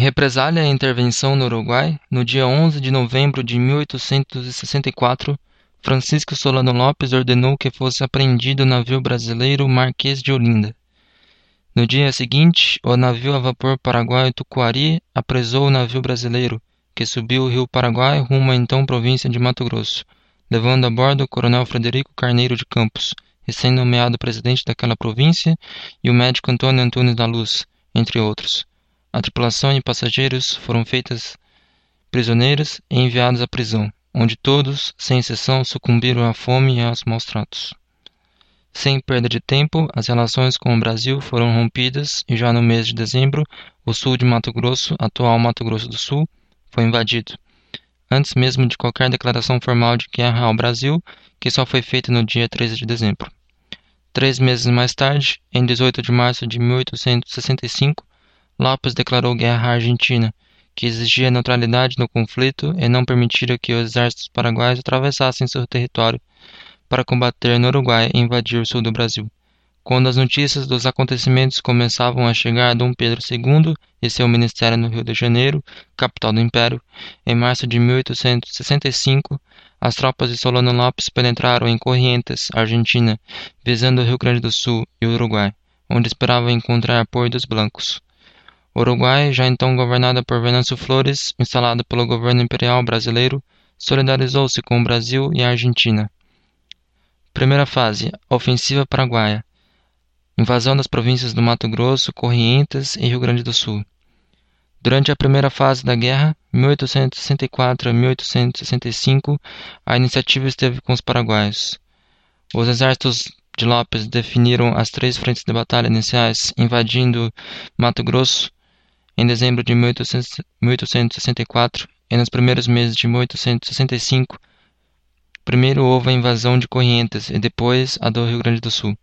represália à intervenção no Uruguai, no dia 11 de novembro de 1864, Francisco Solano Lopes ordenou que fosse apreendido o navio brasileiro Marquês de Olinda. No dia seguinte, o navio a vapor paraguaio Tucuari apresou o navio brasileiro, que subiu o rio Paraguai rumo à então província de Mato Grosso, levando a bordo o coronel Frederico Carneiro de Campos, recém-nomeado presidente daquela província, e o médico Antônio Antunes da Luz, entre outros. A tripulação e passageiros foram feitas prisioneiros e enviados à prisão, onde todos, sem exceção, sucumbiram à fome e aos maus tratos. Sem perda de tempo, as relações com o Brasil foram rompidas e já no mês de dezembro, o sul de Mato Grosso, atual Mato Grosso do Sul, foi invadido. Antes mesmo de qualquer declaração formal de guerra ao Brasil, que só foi feita no dia 13 de dezembro. Três meses mais tarde, em 18 de março de 1865, Lopes declarou guerra à Argentina, que exigia neutralidade no conflito e não permitira que os exércitos paraguaios atravessassem seu território para combater no Uruguai e invadir o sul do Brasil. Quando as notícias dos acontecimentos começavam a chegar a Dom Pedro II e seu ministério no Rio de Janeiro, capital do Império, em março de 1865, as tropas de Solano Lopes penetraram em Corrientes, Argentina, visando o Rio Grande do Sul e o Uruguai, onde esperavam encontrar apoio dos blancos. Uruguai, já então governado por Venâncio Flores, instalado pelo governo imperial brasileiro, solidarizou-se com o Brasil e a Argentina. Primeira fase: Ofensiva Paraguaia. Invasão das províncias do Mato Grosso, Corrientes e Rio Grande do Sul. Durante a primeira fase da guerra, 1864 a 1865, a iniciativa esteve com os paraguaios. Os exércitos de Lopes definiram as três frentes de batalha iniciais, invadindo Mato Grosso, em dezembro de 1864 e nos primeiros meses de 1865, primeiro houve a invasão de Corrientes e depois a do Rio Grande do Sul,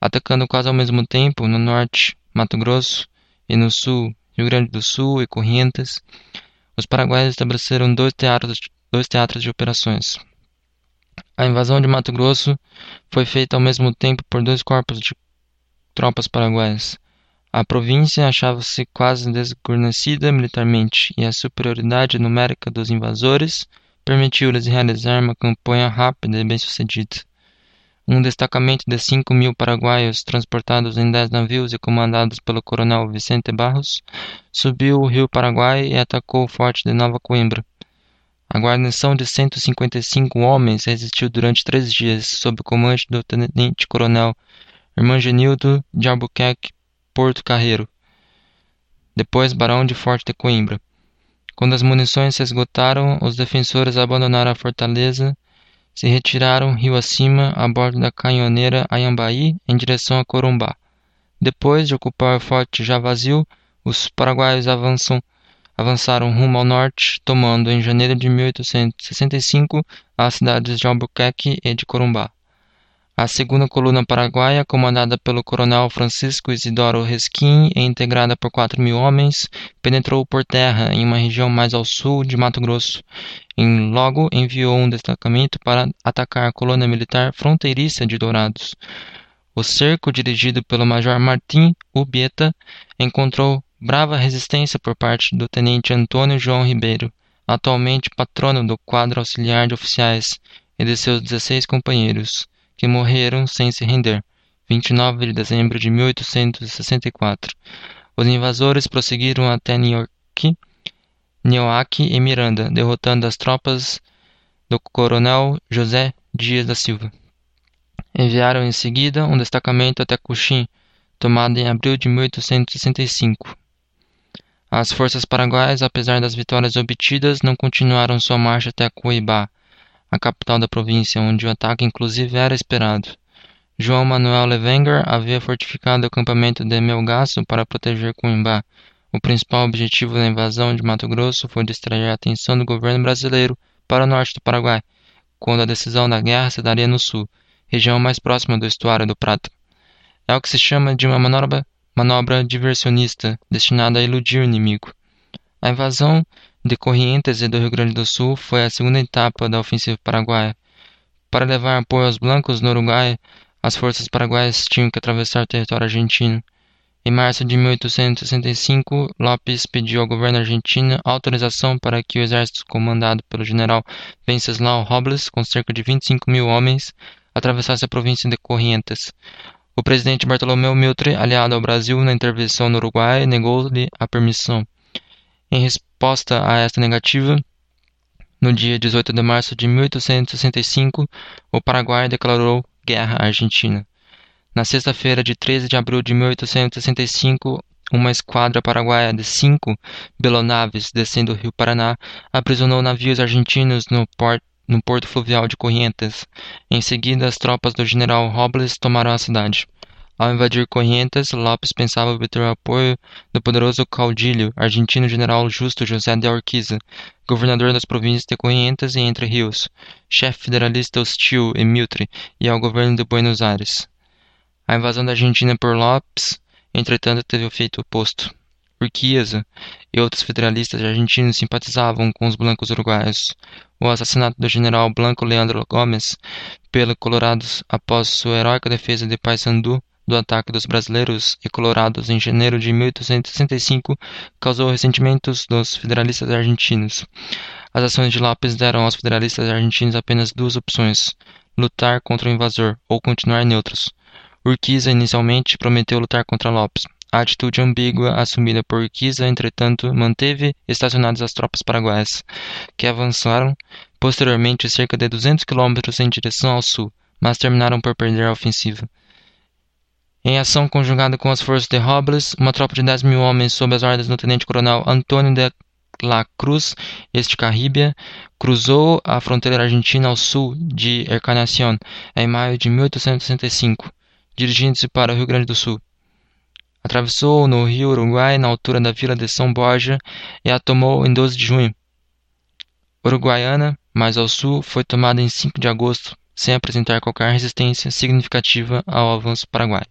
atacando quase ao mesmo tempo no norte Mato Grosso e no sul Rio Grande do Sul e Corrientes. Os paraguaios estabeleceram dois teatros, dois teatros de operações. A invasão de Mato Grosso foi feita ao mesmo tempo por dois corpos de tropas paraguaias. A província achava-se quase desguarnecida militarmente e a superioridade numérica dos invasores permitiu-lhes realizar uma campanha rápida e bem-sucedida. Um destacamento de 5 mil paraguaios, transportados em 10 navios e comandados pelo coronel Vicente Barros, subiu o rio Paraguai e atacou o forte de Nova Coimbra. A guarnição de 155 homens resistiu durante três dias, sob o comando do tenente-coronel Hermangenildo de Albuquerque Porto Carreiro, depois barão de Forte de Coimbra. Quando as munições se esgotaram, os defensores abandonaram a fortaleza, se retiraram rio acima a bordo da canhoneira Ayambaí em direção a Corumbá. Depois de ocupar o forte já vazio, os paraguaios avançam, avançaram rumo ao norte, tomando em janeiro de 1865 as cidades de Albuquerque e de Corumbá. A segunda coluna paraguaia, comandada pelo coronel Francisco Isidoro Resquim e integrada por 4 mil homens, penetrou por terra em uma região mais ao sul de Mato Grosso. E logo enviou um destacamento para atacar a colônia militar fronteiriça de Dourados. O cerco, dirigido pelo Major Martim Ubieta, encontrou brava resistência por parte do tenente Antônio João Ribeiro, atualmente patrono do quadro auxiliar de oficiais, e de seus 16 companheiros que morreram sem se render, 29 de dezembro de 1864. Os invasores prosseguiram até Nhoque, Nioaque e Miranda, derrotando as tropas do coronel José Dias da Silva. Enviaram em seguida um destacamento até Cuxim, tomado em abril de 1865. As forças paraguaias, apesar das vitórias obtidas, não continuaram sua marcha até Cuiabá, a capital da província, onde o ataque inclusive era esperado. João Manuel Levenger havia fortificado o acampamento de Melgaço para proteger Coimbá. O principal objetivo da invasão de Mato Grosso foi distrair a atenção do governo brasileiro para o norte do Paraguai, quando a decisão da guerra se daria no sul, região mais próxima do estuário do Prata. É o que se chama de uma manobra, manobra diversionista, destinada a iludir o inimigo. A invasão de Corrientes e do Rio Grande do Sul foi a segunda etapa da ofensiva paraguaia. Para levar apoio aos blancos no Uruguai, as forças paraguaias tinham que atravessar o território argentino. Em março de 1865, Lopes pediu ao governo argentino autorização para que o exército comandado pelo general Venceslau Robles, com cerca de 25 mil homens, atravessasse a província de Corrientes. O presidente Bartolomeu Mitre, aliado ao Brasil na intervenção no Uruguai, negou-lhe a permissão. Em resposta a esta negativa, no dia 18 de março de 1865, o Paraguai declarou guerra à Argentina. Na sexta-feira de 13 de abril de 1865, uma esquadra paraguaia de cinco belonaves descendo o rio Paraná aprisionou navios argentinos no, no porto fluvial de Corrientes. Em seguida, as tropas do general Robles tomaram a cidade. Ao invadir Corrientes, Lopes pensava obter o apoio do poderoso caudilho argentino general Justo José de Urquiza, governador das províncias de Corrientes e Entre Rios, chefe federalista hostil e Mitre e ao governo de Buenos Aires. A invasão da Argentina por Lopes, entretanto, teve o efeito oposto. Urquiza e outros federalistas argentinos simpatizavam com os blancos uruguaios. O assassinato do general Blanco Leandro Gomes pelo Colorados após sua heróica defesa de Paysandu do ataque dos brasileiros e colorados em janeiro de 1865 causou ressentimentos dos federalistas argentinos. As ações de Lopes deram aos federalistas argentinos apenas duas opções: lutar contra o invasor ou continuar neutros. Urquiza inicialmente prometeu lutar contra Lopes. A atitude ambígua assumida por Urquiza, entretanto, manteve estacionadas as tropas paraguaias, que avançaram posteriormente cerca de 200 quilômetros em direção ao sul, mas terminaram por perder a ofensiva. Em ação conjugada com as forças de Robles, uma tropa de 10 mil homens sob as ordens do tenente-coronel Antônio de La Cruz Esticarribia cruzou a fronteira argentina ao sul de Encarnación em maio de 1865, dirigindo-se para o Rio Grande do Sul. Atravessou no rio Uruguai na altura da vila de São Borja e a tomou em 12 de junho. Uruguaiana, mais ao sul, foi tomada em 5 de agosto, sem apresentar qualquer resistência significativa ao avanço paraguaio.